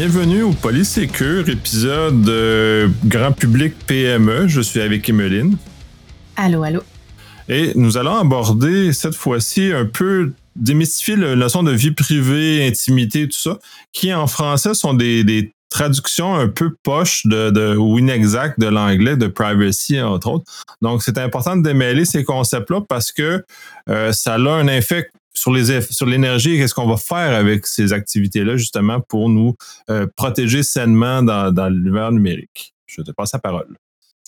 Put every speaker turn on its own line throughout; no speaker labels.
Bienvenue au Polysécure, épisode euh, grand public PME. Je suis avec Emeline.
Allô, allô.
Et nous allons aborder cette fois-ci un peu démystifier la notion de vie privée, intimité, tout ça, qui en français sont des, traductions un peu poches de, ou inexactes de l'anglais, de privacy, entre autres. Donc, c'est important de démêler ces concepts-là parce que euh, ça a un effet sur les sur l'énergie, qu'est-ce qu'on va faire avec ces activités-là, justement, pour nous euh, protéger sainement dans, dans l'univers numérique? Je te passe la parole.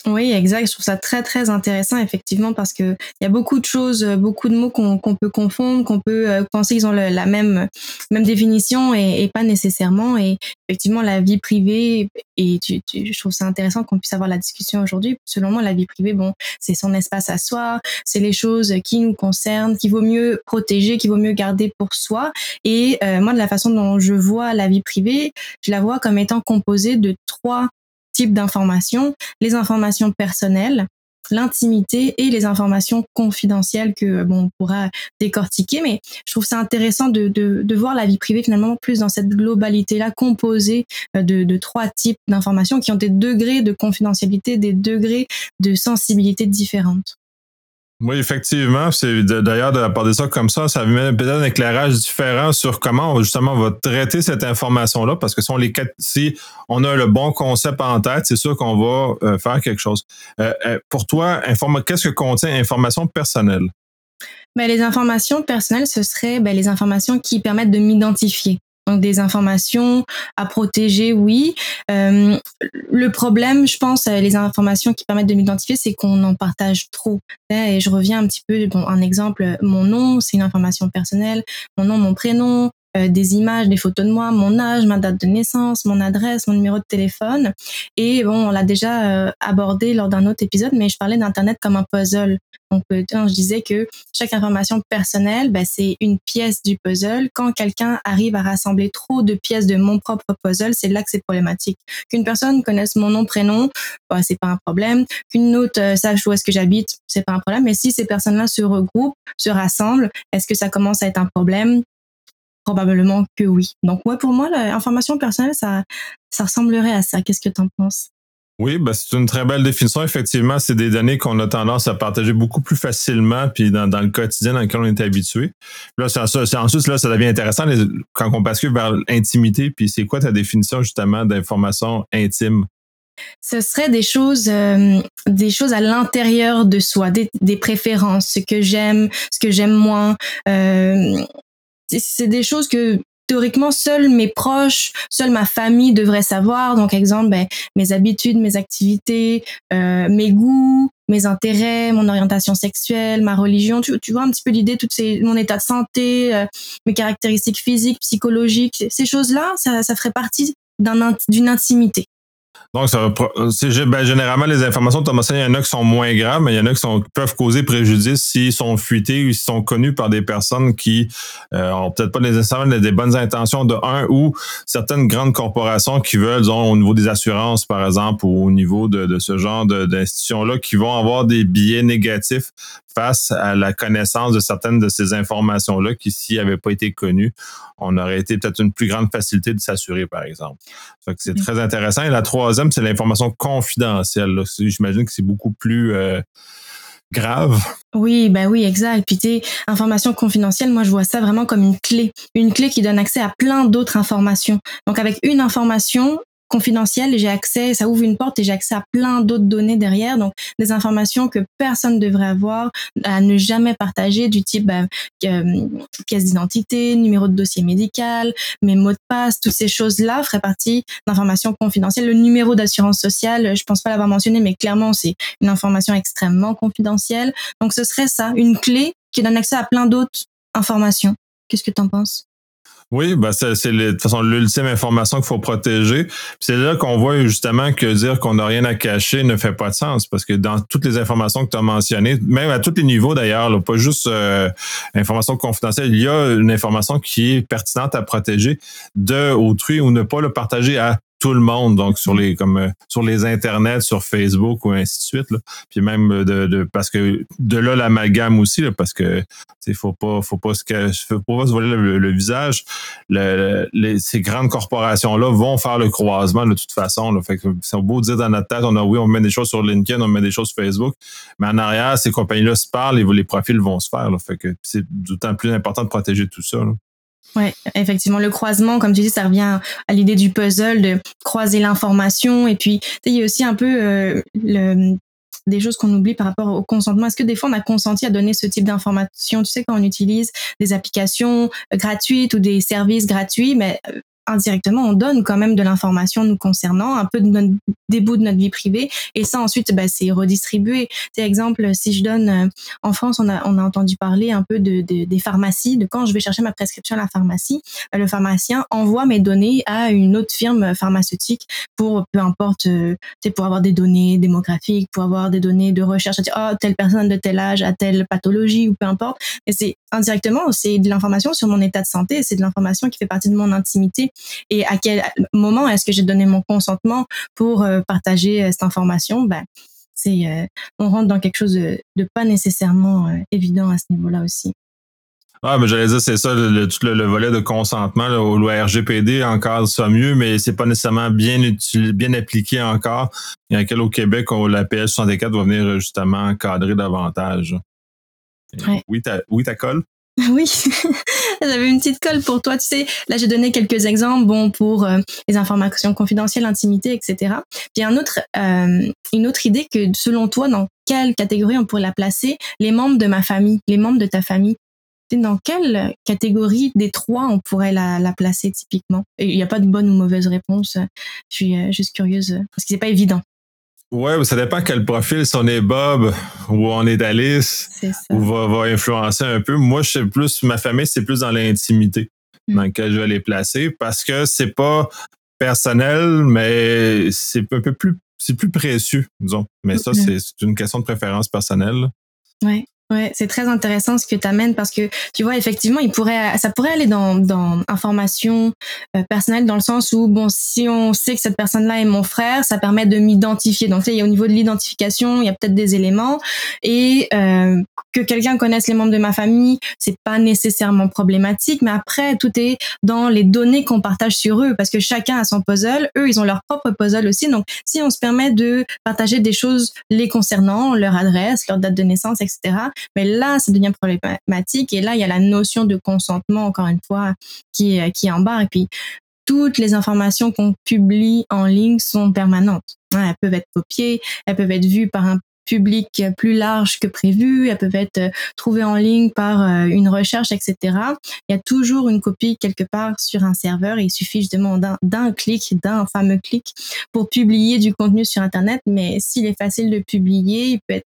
Oui, exact. Je trouve ça très très intéressant effectivement parce que il y a beaucoup de choses, euh, beaucoup de mots qu'on peut confondre, qu'on peut euh, penser qu'ils ont la même même définition et, pas nécessairement. Et effectivement, la vie privée et tu, je trouve ça intéressant qu'on puisse avoir la discussion aujourd'hui. Selon moi, la vie privée, bon, c'est son espace à soi, c'est les choses qui nous concernent, qu'il vaut mieux protéger, qu'il vaut mieux garder pour soi. Et euh, moi, de la façon dont je vois la vie privée, je la vois comme étant composée de trois types d'informations, les informations personnelles, l'intimité et les informations confidentielles que bon on pourra décortiquer. Mais je trouve ça intéressant de, de, de voir la vie privée finalement plus dans cette globalité là composée euh, de, de trois types d'informations qui ont des degrés de confidentialité des degrés de sensibilité différentes
oui, effectivement. D'ailleurs d'aborder ça comme ça, ça met peut-être un éclairage différent sur comment justement on va traiter cette information-là, parce que si on, les, si on a le bon concept en tête, c'est sûr qu'on va euh, faire quelque chose. Euh, euh, pour toi, qu'est-ce que contient information personnelle?
Ben, les informations personnelles, ce serait ben, les informations qui permettent de m'identifier. Donc des informations à protéger, oui. Euh, le problème, je pense, les informations qui permettent de m'identifier, c'est qu'on en partage trop. Et je reviens un petit peu, bon, un exemple, mon nom, c'est une information personnelle. Mon nom, mon prénom, euh, des images, des photos de moi, mon âge, ma date de naissance, mon adresse, mon numéro de téléphone. Et bon, on l'a déjà euh, abordé lors d'un autre épisode, mais je parlais d'Internet comme un puzzle. Donc, euh, je disais que chaque information personnelle, ben, c'est une pièce du puzzle. Quand quelqu'un arrive à rassembler trop de pièces de mon propre puzzle, c'est là que c'est problématique. Qu'une personne connaisse mon nom, prénom, ben, c'est pas un problème. Qu'une autre sache où est-ce que j'habite, c'est pas un problème. Mais si ces personnes-là se regroupent, se rassemblent, est-ce que ça commence à être un problème? Probablement que oui. Donc, ouais, pour moi, l'information personnelle, ça, ça ressemblerait à ça. Qu'est-ce que tu en penses?
Oui, ben c'est une très belle définition. Effectivement, c'est des données qu'on a tendance à partager beaucoup plus facilement, puis dans, dans le quotidien dans lequel on est habitué. Là, c'est, ensuite, là, ça devient intéressant quand on bascule vers l'intimité. Puis c'est quoi ta définition justement d'information intime?
Ce serait des choses, euh, des choses à l'intérieur de soi, des, des, préférences, ce que j'aime, ce que j'aime moins, euh, c'est des choses que théoriquement seuls mes proches, seule ma famille devrait savoir. Donc exemple, ben, mes habitudes, mes activités, euh, mes goûts, mes intérêts, mon orientation sexuelle, ma religion. Tu, vois un petit peu l'idée, toutes ces, mon état de santé, euh, mes caractéristiques physiques, psychologiques, ces choses-là, ça, ça ferait partie d'une intimité.
Donc, ben, généralement, les informations de il y en a qui sont moins graves, mais il y en a qui, peuvent causer préjudice s'ils sont fuités ou s'ils sont connus par des personnes qui euh, ont peut-être pas nécessairement des bonnes intentions de un ou certaines grandes corporations qui veulent, disons, au niveau des assurances, par exemple, ou au niveau de, ce genre d'institutions-là, qui vont avoir des biais négatifs face à la connaissance de certaines de ces informations-là qui, s'ils n'avaient pas été connues, on aurait été peut-être une plus grande facilité de s'assurer, par exemple. c'est très intéressant. Et la troisième, c'est l'information confidentielle. J'imagine que c'est beaucoup plus euh, grave.
Oui, ben oui, exact. Puis tu information confidentielle, moi je vois ça vraiment comme une clé, une clé qui donne accès à plein d'autres informations. Donc avec une information, confidentiel, j'ai accès, ça ouvre une porte et j'ai accès à plein d'autres données derrière, donc des informations que personne ne devrait avoir, à ne jamais partager, du type bah, euh, d'identité, numéro de dossier médical, mes mots de passe, toutes ces choses-là feraient partie d'informations confidentielles. Le numéro d'assurance sociale, je pense pas l'avoir mentionné, mais clairement c'est une information extrêmement confidentielle. Donc ce serait ça, une clé qui donne accès à plein d'autres informations. Qu'est-ce que tu en penses?
Oui, ben c'est de toute façon l'ultime information qu'il faut protéger. C'est là qu'on voit justement que dire qu'on n'a rien à cacher ne fait pas de sens parce que dans toutes les informations que tu as mentionnées, même à tous les niveaux d'ailleurs, pas juste euh, information confidentielle, il y a une information qui est pertinente à protéger de autrui ou ne pas le partager à tout le monde, donc sur les comme euh, sur les internets, sur Facebook ou ainsi de suite. Là. Puis même de, de parce que de là l'amalgame aussi, là, parce que il faut pas faut pas se faut pas se voler le, visage. Le, les, ces grandes corporations là vont faire le croisement de toute façon. Là. Fait que c'est beau dire dans notre tête, on a oui, on met des choses sur LinkedIn, on met des choses sur Facebook, mais en arrière, ces compagnies-là se parlent et les profils vont se faire. Là. Fait que c'est d'autant plus important de protéger tout ça. Là.
Ouais, effectivement, le croisement, comme tu dis, ça revient à l'idée du puzzle de croiser l'information. Et puis, il y a aussi un peu euh, le, des choses qu'on oublie par rapport au consentement. Est-ce que des fois on a consenti à donner ce type d'information? Tu sais, quand on utilise des applications gratuites ou des services gratuits, mais euh, indirectement, on donne quand même de l'information nous concernant, un peu de notre, des bouts de notre vie privée, et ça ensuite, bah, c'est redistribué. C'est exemple, si je donne, euh, en France, on a, on a entendu parler un peu de, de, des pharmacies, de quand je vais chercher ma prescription à la pharmacie, bah, le pharmacien envoie mes données à une autre firme pharmaceutique pour, peu importe, euh, pour avoir des données démographiques, pour avoir des données de recherche, oh, telle personne de tel âge a telle pathologie ou peu importe. Et c'est indirectement, c'est de l'information sur mon état de santé, c'est de l'information qui fait partie de mon intimité et à quel moment est-ce que j'ai donné mon consentement pour euh, partager euh, cette information? Ben c'est euh, on rentre dans quelque chose de, pas nécessairement évident à ce niveau-là aussi.
Ah, mais j'allais dire, c'est ça, le, tout le, volet de consentement, là, le RGPD encore ça mieux, mais c'est pas nécessairement bien utilisé, bien appliqué encore. Il y a quel au Québec, la PS 64 va venir justement encadrer davantage. Oui, ta, oui, ta colle?
Oui, j'avais une petite colle pour toi. Tu sais, là j'ai donné quelques exemples, bon pour euh, les informations confidentielles, intimité, etc. Puis un autre, euh, une autre idée que selon toi, dans quelle catégorie on pourrait la placer? Les membres de ma famille, les membres de ta famille. Dans quelle catégorie des trois on pourrait la, la placer typiquement? Il n'y a pas de bonne ou mauvaise réponse. Je suis euh, juste curieuse parce que c'est pas évident.
Ouais, ça dépend quel profil, si on est Bob ou on est Alice, ou va, va influencer un peu. Moi, je sais plus, ma famille, c'est plus dans l'intimité hmm. dans laquelle je vais les placer parce que c'est pas personnel, mais c'est un peu plus, c'est plus précieux, disons. Mais ça, c'est une question de préférence personnelle.
Ouais. Ouais, c'est très intéressant ce que tu amènes parce que tu vois effectivement, il pourrait ça pourrait aller dans dans information euh, personnelle dans le sens où bon, si on sait que cette personne-là est mon frère, ça permet de m'identifier. Donc tu sais, au niveau de l'identification, il y a peut-être des éléments et euh, que quelqu'un connaisse les membres de ma famille, c'est pas nécessairement problématique, mais après tout est dans les données qu'on partage sur eux parce que chacun a son puzzle, eux ils ont leur propre puzzle aussi. Donc si on se permet de partager des choses les concernant, leur adresse, leur date de naissance, etc mais là, ça devient problématique. Et là, il y a la notion de consentement, encore une fois, qui, qui embarque. Et puis, toutes les informations qu'on publie en ligne sont permanentes. Elles peuvent être copiées, elles peuvent être vues par un public plus large que prévu, elles peuvent être euh, trouvées en ligne par euh, une recherche, etc. Il y a toujours une copie quelque part sur un serveur il suffit justement d'un clic, d'un fameux clic pour publier du contenu sur Internet. Mais s'il est facile de publier, il peut être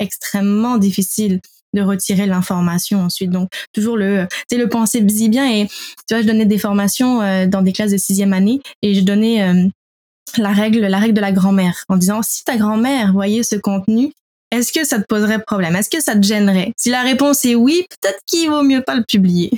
extrêmement difficile de retirer l'information ensuite. Donc toujours le, tu le penser bien et tu vois, je donnais des formations euh, dans des classes de sixième année et je donnais euh, la règle, la règle de la grand-mère en disant si ta grand-mère voyait ce contenu, est-ce que ça te poserait problème? Est-ce que ça te gênerait? Si la réponse est oui, peut-être qu'il vaut mieux pas le publier.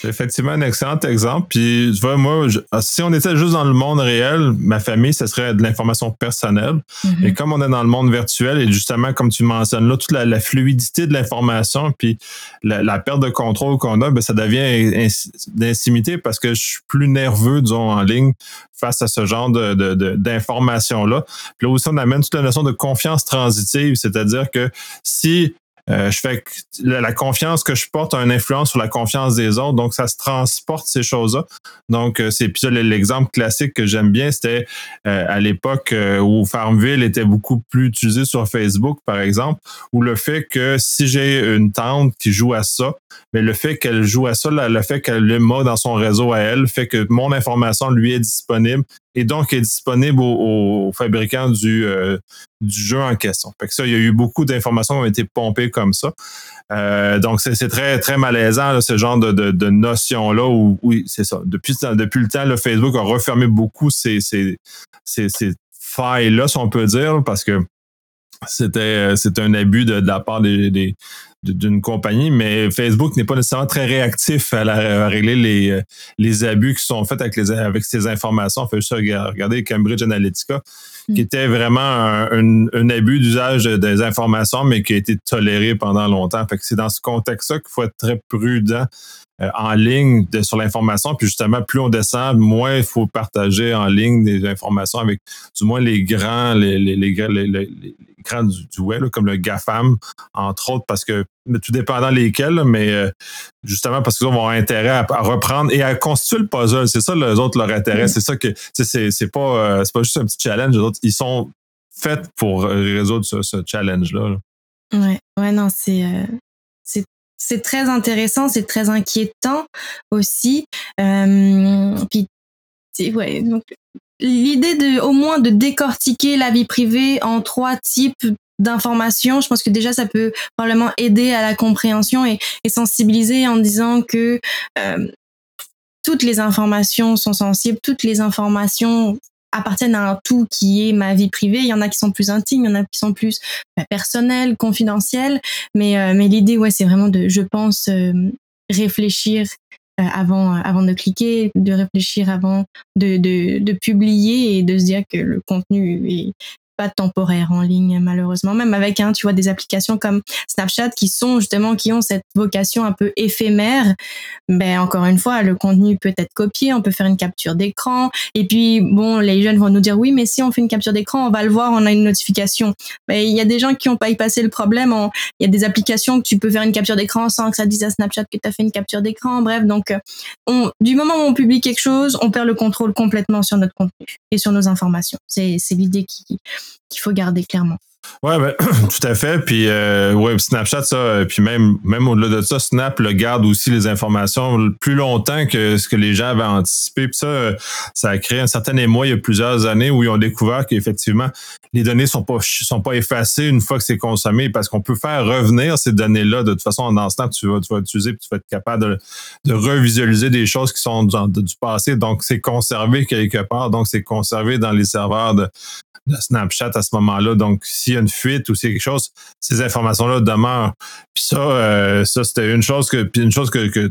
C'est effectivement un excellent exemple. Puis, tu vois, moi, ah, si on était juste dans le monde réel, ma famille, ce serait de l'information personnelle. Mm-hmm. Et comme on est dans le monde virtuel, et justement, comme tu mentionnes là, toute la, fluidité de l'information, puis la, perte de contrôle qu'on a, ben, ça devient d'intimité parce que je suis plus nerveux, disons, en ligne face à ce genre de, d'informations-là. Puis là aussi, on amène toute la notion de confiance transitive, c'est-à-dire que si euh, je fais la, confiance que je porte a une influence sur la confiance des autres, donc ça se transporte ces choses-là. Donc euh, c'est puis l'exemple classique que j'aime bien, c'était euh, à l'époque où Farmville était beaucoup plus utilisé sur Facebook, par exemple, où le fait que si j'ai une tante qui joue à ça, mais le fait qu'elle joue à ça, le fait qu'elle le mot dans son réseau à elle, fait que mon information lui est disponible et donc est disponible aux, fabricants du, euh, du jeu en question. Fait que ça, il y a eu beaucoup d'informations qui ont été pompées comme ça. Euh, donc, c'est très, très malaisant, ce genre de, de, notion-là où, oui, c'est ça. Depuis, depuis le temps, le Facebook a refermé beaucoup ces, ces, ces, ces failles-là, si on peut dire, parce que c'était c'était un abus de, la part des, d'une compagnie, mais Facebook n'est pas nécessairement très réactif à, la, régler les, les abus qui sont faits avec, les, avec ces informations. On fait juste regarder Cambridge Analytica, qui mm. était vraiment un, un, abus d'usage des informations, mais qui a été toléré pendant longtemps. Fait que c'est dans ce contexte-là qu'il faut être très prudent euh, en ligne sur l'information. Puis justement, plus on descend, moins il faut partager en ligne des informations avec du moins les grands, les, les grands du, web, comme le GAFAM, entre autres, parce que tout dépendant lesquels, mais euh, justement parce qu'ils vont avoir intérêt à, reprendre et à constituer le puzzle. C'est ça, les autres, leur intérêt. Mm. C'est ça que c'est, c'est pas, euh, c'est pas juste un petit challenge. Les autres, ils sont faits pour résoudre ce, challenge-là.
Ouais, ouais, non, c'est, c'est très intéressant, c'est très inquiétant aussi. Euh, puis, ouais, donc l'idée de au moins de décortiquer la vie privée en trois types d'informations, je pense que déjà ça peut probablement aider à la compréhension et, sensibiliser en disant que euh, toutes les informations sont sensibles, toutes les informations appartiennent à un tout qui est ma vie privée. Il y en a qui sont plus intimes, il y en a qui sont plus bah, personnels, confidentiels. Mais, euh, mais l'idée, ouais, c'est vraiment de, je pense, réfléchir avant, avant de cliquer, de réfléchir avant de, de, de, publier et de se dire que le contenu est, pas temporaire en ligne malheureusement. Même avec hein, tu vois des applications comme Snapchat qui sont justement qui ont cette vocation un peu éphémère. Ben encore une fois le contenu peut être copié on peut faire une capture d'écran. Et puis bon les jeunes vont nous dire oui mais si on fait une capture d'écran on va le voir on a une notification. Mais il y a des gens qui ont pas y passé le problème il y a des applications que tu peux faire une capture d'écran sans que ça dise à Snapchat que tu as fait une capture d'écran. Bref donc euh, on, du moment où on publie quelque chose on perd le contrôle complètement sur notre contenu et sur nos informations. C'est l'idée qui qu'il faut garder clairement.
Ouais, ben, tout à fait. Puis euh, ouais, Snapchat, ça, puis même, même au-delà de ça, Snap le garde aussi les informations plus longtemps que ce que les gens avaient anticipé. Puis ça, ça a créé un certain émoi il y a plusieurs années où ils ont découvert qu'effectivement, les données sont pas sont pas effacées une fois que c'est consommé parce qu'on peut faire revenir ces données-là. De toute façon, dans Snap, tu vas, tu vas utiliser puis tu vas être capable de, de revisualiser des choses qui sont du passé. Donc, c'est conservé quelque part. Donc, c'est conservé dans les serveurs de, de Snapchat à ce moment-là. Donc, s'il y a une fuite ou c'est quelque chose, ces informations-là demeurent. Puis ça, euh, ça c'était une chose que, puis une chose que, que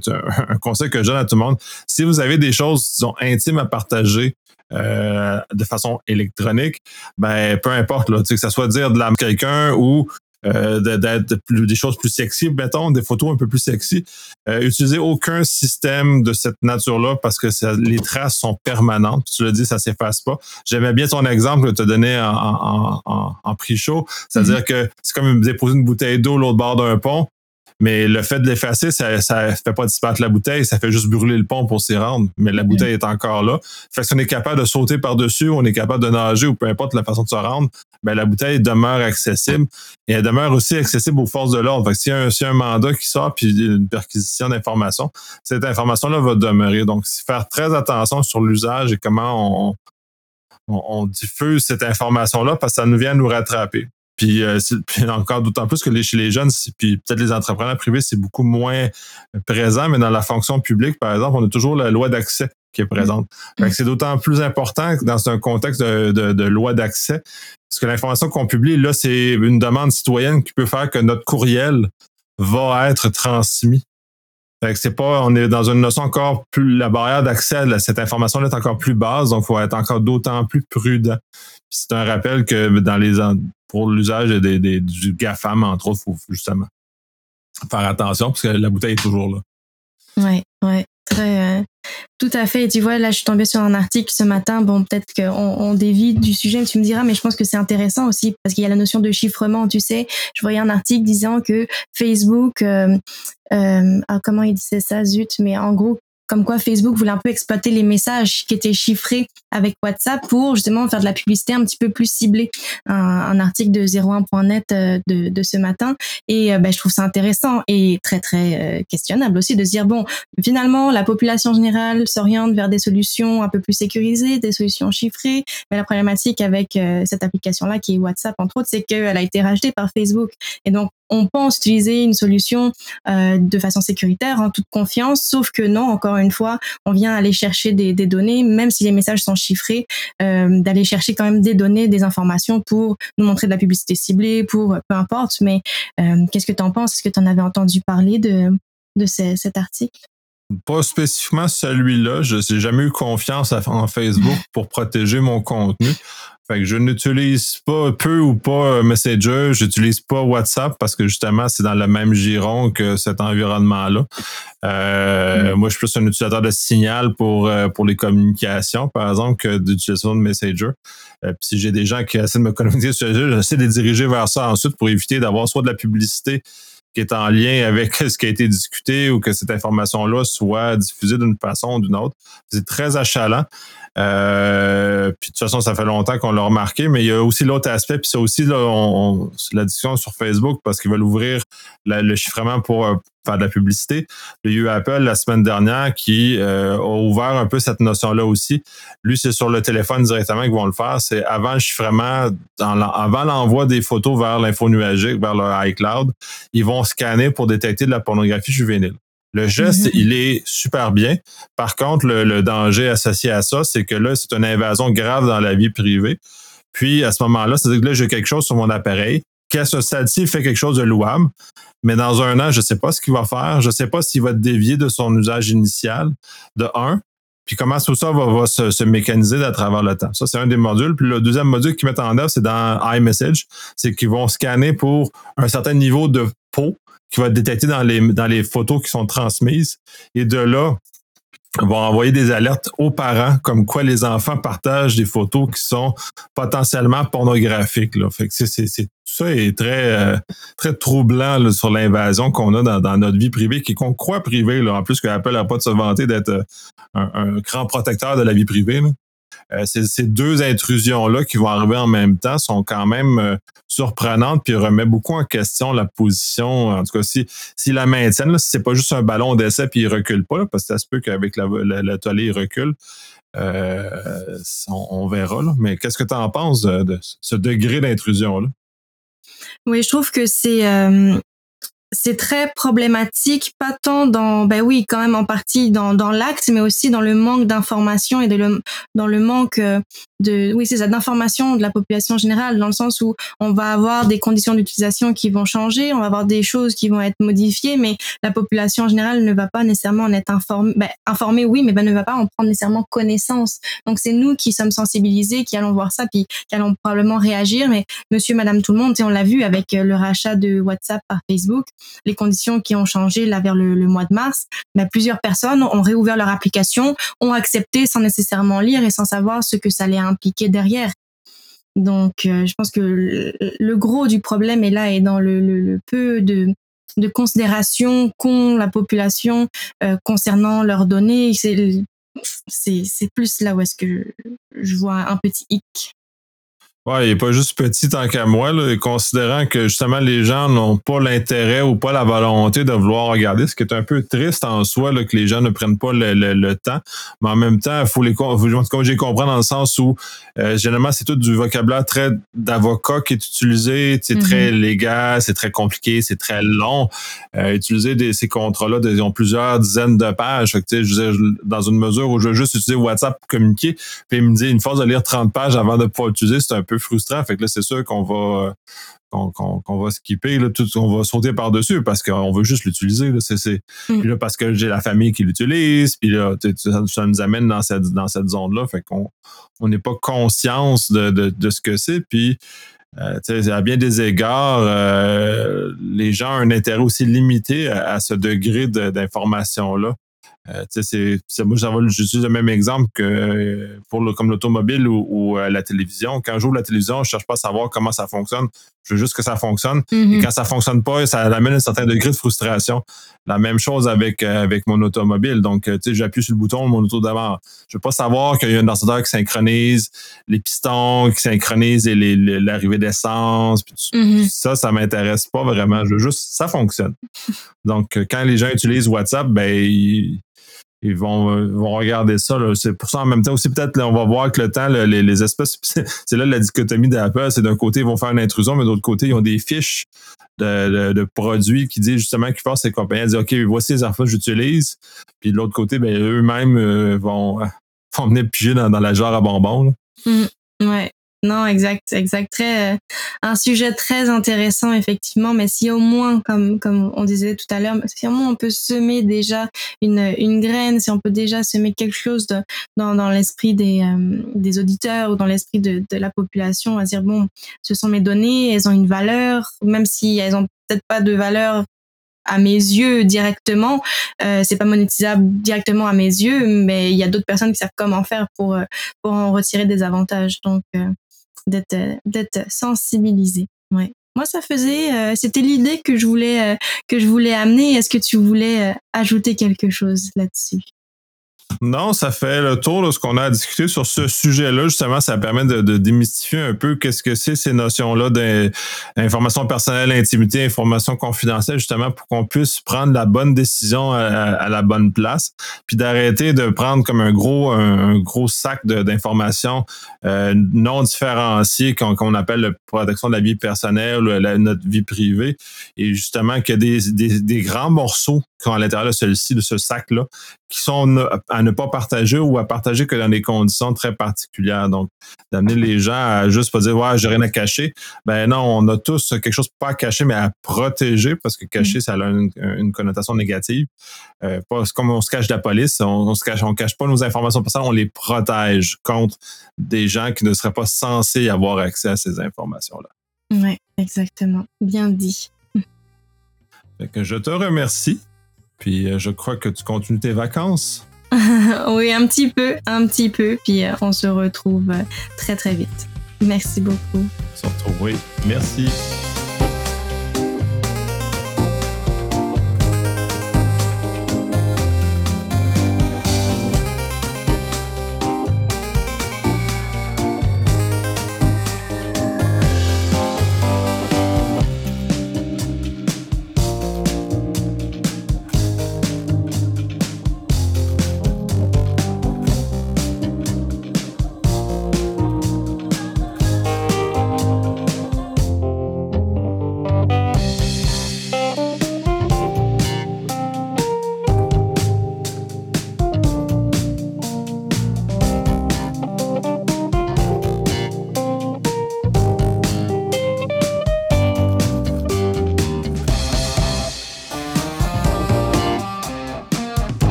un conseil que je donne à tout le monde. Si vous avez des choses, disons, intimes à partager, euh, de façon électronique, ben peu importe là, que ça soit dire de la quelqu'un ou euh, d'être des choses plus sexy, mettons, des photos un peu plus sexy. Euh, utilisez aucun système de cette nature-là parce que les traces sont permanentes. Tu l'as dit, ça s'efface pas. J'aimais bien ton exemple que tu as donné en, en, en, en prix chaud. C'est-à-dire mm-hmm. que c'est comme déposer une bouteille d'eau l'autre bord d'un pont. Mais le fait de l'effacer, ça, ça fait pas disparaître la bouteille, ça fait juste brûler le pont pour s'y rendre. Mais la bouteille est encore là. Fait que si on est capable de sauter par-dessus, on est capable de nager ou peu importe la façon de se rendre, ben la bouteille demeure accessible. Et elle demeure aussi accessible aux forces de l'ordre. Fait que s'il y, a un, un mandat qui sort puis une perquisition d'informations, cette information-là va demeurer. Donc, faire très attention sur l'usage et comment on, on, on diffuse cette information-là parce que ça nous vient nous rattraper. Puis, euh, puis encore d'autant plus que les, chez les jeunes, puis peut-être les entrepreneurs privés, c'est beaucoup moins présent, mais dans la fonction publique, par exemple, on a toujours la loi d'accès qui est présente. Mm. c'est d'autant plus important dans un contexte de, de, loi d'accès, parce que l'information qu'on publie, là, c'est une demande citoyenne qui peut faire que notre courriel va être transmis. C'est pas, on est dans une notion encore plus, la barrière d'accès à cette information-là est encore plus basse, donc il faut être encore d'autant plus prudent. C'est un rappel que dans les, pour l'usage des, des, du GAFAM, entre autres, il faut justement faire attention parce que la bouteille est toujours là.
Oui, oui, très. Tout à fait. Et tu vois, là, je suis tombée sur un article ce matin. Bon, peut-être qu'on on dévie du sujet, mais tu me diras, mais je pense que c'est intéressant aussi parce qu'il y a la notion de chiffrement. Tu sais, je voyais un article disant que Facebook, euh, euh, ah, comment il disait ça, zut, mais en gros, comme quoi Facebook voulait un peu exploiter les messages qui étaient chiffrés avec WhatsApp pour justement faire de la publicité un petit peu plus ciblée. Un, article de 01.net euh, de, de ce matin. Et euh, ben, je trouve ça intéressant et très très euh, questionnable aussi de se dire bon finalement la population générale s'oriente vers des solutions un peu plus sécurisées, des solutions chiffrées, mais la problématique avec cette application là qui est WhatsApp entre autres c'est qu'elle a été rachetée par Facebook. Et donc on pense utiliser une solution euh, de façon sécuritaire, en toute confiance, sauf que non, encore une fois, on vient aller chercher des, données, même si les messages sont chiffrés, euh, d'aller chercher quand même des données, des informations pour nous montrer de la publicité ciblée, pour peu importe. Mais euh, qu'est-ce que tu en penses? Est-ce que tu en avais entendu parler de, de cet article?
Pas spécifiquement celui-là. Je n'ai jamais eu confiance en Facebook pour protéger mon contenu. Fait que je n'utilise pas peu ou pas euh, Messenger, j'utilise pas WhatsApp parce que justement c'est dans le même giron que cet environnement-là. Euh, mm. Moi, je suis plus un utilisateur de Signal pour euh, pour les communications, par exemple, que d'utilisation de Messenger. puis si j'ai des gens qui essaient de me communiquer sur Messenger, j'essaie de les diriger vers ça ensuite pour éviter d'avoir soit de la publicité qui est en lien avec ce qui a été discuté ou que cette information-là soit diffusée d'une façon ou d'une autre. C'est très achalant. Euh, puis de toute façon, ça fait longtemps qu'on l'a remarqué, mais il y a aussi l'autre aspect, puis c'est aussi là, on, la discussion sur Facebook parce qu'ils veulent ouvrir le chiffrement pour euh, faire de la publicité. Il y Apple la semaine dernière qui euh, a ouvert un peu cette notion-là aussi. Lui, c'est sur le téléphone directement qu'ils vont le faire. C'est avant le chiffrement, avant l'envoi des photos vers l'info nuagique, vers leur iCloud, ils vont scanner pour détecter de la pornographie juvénile. Le geste, mhm. il est super bien. Par contre, le, danger associé à ça, c'est que là, c'est une invasion grave dans la vie privée. Puis, à ce moment-là, c'est-à-dire que là, j'ai quelque chose sur mon appareil. Il fait quelque chose de louable. Mais dans un an, je ne sais pas ce qu'il va faire. Je ne sais pas s'il va dévier de son usage initial, de un. Puis comment tout ça va, se, mécaniser à travers le temps. Ça, c'est un des modules. Puis le deuxième module qu'ils mettent en œuvre, c'est dans iMessage. C'est qu'ils vont scanner pour un certain niveau de peau qui va être détecté dans les, dans les photos qui sont transmises. Et de là, vont envoyer des alertes aux parents comme quoi les enfants partagent des photos qui sont potentiellement pornographiques. Là. Fait que c'est, tout ça est très, euh, très troublant sur l'invasion qu'on a dans, dans, notre vie privée, qui qu'on croit privée. En plus que Apple n'a pas de se vanter d'être euh, un, grand protecteur de la vie privée. Euh, ces, deux intrusions-là qui vont arriver en même temps sont quand même euh, surprenantes puis remet beaucoup en question la position. En tout cas, si, si la maintiennent, là, si c'est pas juste un ballon d'essai puis il recule pas, parce que ça se peut qu'avec la, la, tollée, il recule. Euh, on, verra. Mais qu'est-ce que tu en penses de, ce degré d'intrusion-là?
Oui, je trouve que c'est c'est très problématique, pas tant dans, ben oui, quand même en partie dans, dans l'acte, mais aussi dans le manque d'information et de le, dans le manque euh, de, oui, c'est ça, d'information de la population générale, dans le sens où on va avoir des conditions d'utilisation qui vont changer, on va avoir des choses qui vont être modifiées, mais la population générale ne va pas nécessairement en être informée, ben, informée, oui, mais ben, ne va pas en prendre nécessairement connaissance. Donc c'est nous qui sommes sensibilisés, qui allons voir ça, puis qui allons probablement réagir, mais monsieur, madame, tout le monde, on l'a vu avec euh, le rachat de WhatsApp par Facebook, les conditions qui ont changé là vers le, mois de mars, mais plusieurs personnes ont réouvert leur application, ont accepté sans nécessairement lire et sans savoir ce que ça allait impliquer derrière. Donc, euh, je pense que le, gros du problème est là et dans le, peu de, considération qu'ont la population euh, concernant leurs données. C'est plus là où est-ce que je vois un petit hic.
Ouais, il n'est pas juste petit tant qu'à moi, là, considérant que justement les gens n'ont pas l'intérêt ou pas la volonté de vouloir regarder, ce qui est un peu triste en soi là, que les gens ne prennent pas le, le, temps. Mais en même temps, il faut les comme j'ai compris dans le sens où euh, généralement c'est tout du vocabulaire très d'avocat qui est utilisé, c'est très mm-hmm. légal, c'est très compliqué, c'est très long. Euh, utiliser des, ces contrats-là, ils ont plusieurs dizaines de pages. Fait que, je veux dans une mesure où je veux juste utiliser WhatsApp pour communiquer, puis il me dit une force de lire 30 pages avant de pouvoir utiliser, c'est un peu frustrant. Fait que là, c'est sûr qu'on va qu'on va skipper, là, tout, on va sauter par-dessus parce qu'on veut juste l'utiliser. Là, c'est, mm. Puis là, parce que j'ai la famille qui l'utilise, puis là, ça, nous amène dans cette, dans cette zone-là. Fait qu'on on n'est pas conscience de, de, ce que c'est. Puis euh, à bien des égards, euh, les gens ont un intérêt aussi limité à, ce degré d'information-là. Euh, c'est, moi, j'utilise le même exemple que pour le, comme l'automobile ou, la télévision. Quand j'ouvre la télévision, je cherche pas à savoir comment ça fonctionne. Je veux juste que ça fonctionne. Et mm-hmm. quand ça fonctionne pas, ça amène un certain degré de frustration. La même chose avec, avec mon automobile. Donc, tu sais, j'appuie sur le bouton de mon auto d'avant. Je veux pas savoir qu'il y a un ordinateur qui synchronise les pistons, qui synchronise l'arrivée d'essence. Mm-hmm. Ça, ça m'intéresse pas vraiment. Je veux juste, ça fonctionne. Donc, quand les gens utilisent WhatsApp, ben, ils, ils vont, euh, vont regarder ça. C'est pour ça en même temps aussi peut-être on va voir que le temps, les, les, espèces, c'est là la dichotomie d'Apple, c'est d'un côté ils vont faire une intrusion, mais d'autre côté ils ont des fiches de, produits qui disent justement qu'ils forcent ces compagnies à dire OK, voici les infos que j'utilise. Puis de l'autre côté, ben, eux-mêmes euh, vont, vont venir piger dans, la jarre à bonbons.
Mmh. ouais. Non, exact, exact. Très, euh, un sujet très intéressant, effectivement. Mais si au moins, comme, comme on disait tout à l'heure, si au moins on peut semer déjà une, une graine, si on peut déjà semer quelque chose dans, dans l'esprit des, euh, des auditeurs ou dans l'esprit de, de la population, à dire, bon, ce sont mes données, elles ont une valeur, même si elles ont peut-être pas de valeur à mes yeux directement. Euh, c'est pas monétisable directement à mes yeux, mais il y a d'autres personnes qui savent comment faire pour euh, pour en retirer des avantages. Donc d'être d'être sensibilisé. Ouais. Moi, ça faisait, euh, c'était l'idée que je voulais euh, que je voulais amener. Est-ce que tu voulais euh, ajouter quelque chose là-dessus?
Non, ça fait le tour de ce qu'on a à discuter sur ce sujet-là. Justement, ça permet de, démystifier un peu qu'est-ce que c'est ces notions-là d'information personnelle, intimité, information confidentielle, justement pour qu'on puisse prendre la bonne décision à, la bonne place, puis d'arrêter de prendre comme un gros sac d'informations euh, non différenciées qu'on appelle la protection de la vie personnelle la, notre vie privée, et justement a des, des, des grands morceaux qui sont à l'intérieur de celui-ci, de ce sac-là, qui sont à ne pas partager ou à partager que dans des conditions très particulières. Donc, d'amener les gens à juste pas dire ouais, j'ai rien à cacher. Ben non, on a tous quelque chose pas à cacher, mais à protéger, parce que cacher, ça a une, connotation négative. Euh, pas comme on se cache de la police, on, se cache, on cache pas nos informations ça, on les protège contre des gens qui ne seraient pas censés avoir accès à ces informations-là.
Oui, exactement. Bien dit.
Fait que je te remercie. Puis euh, je crois que tu continues tes vacances.
oui, un petit peu, un petit peu. Puis euh, on se retrouve euh, très très vite. Merci beaucoup.
On se retrouve, oui. Merci.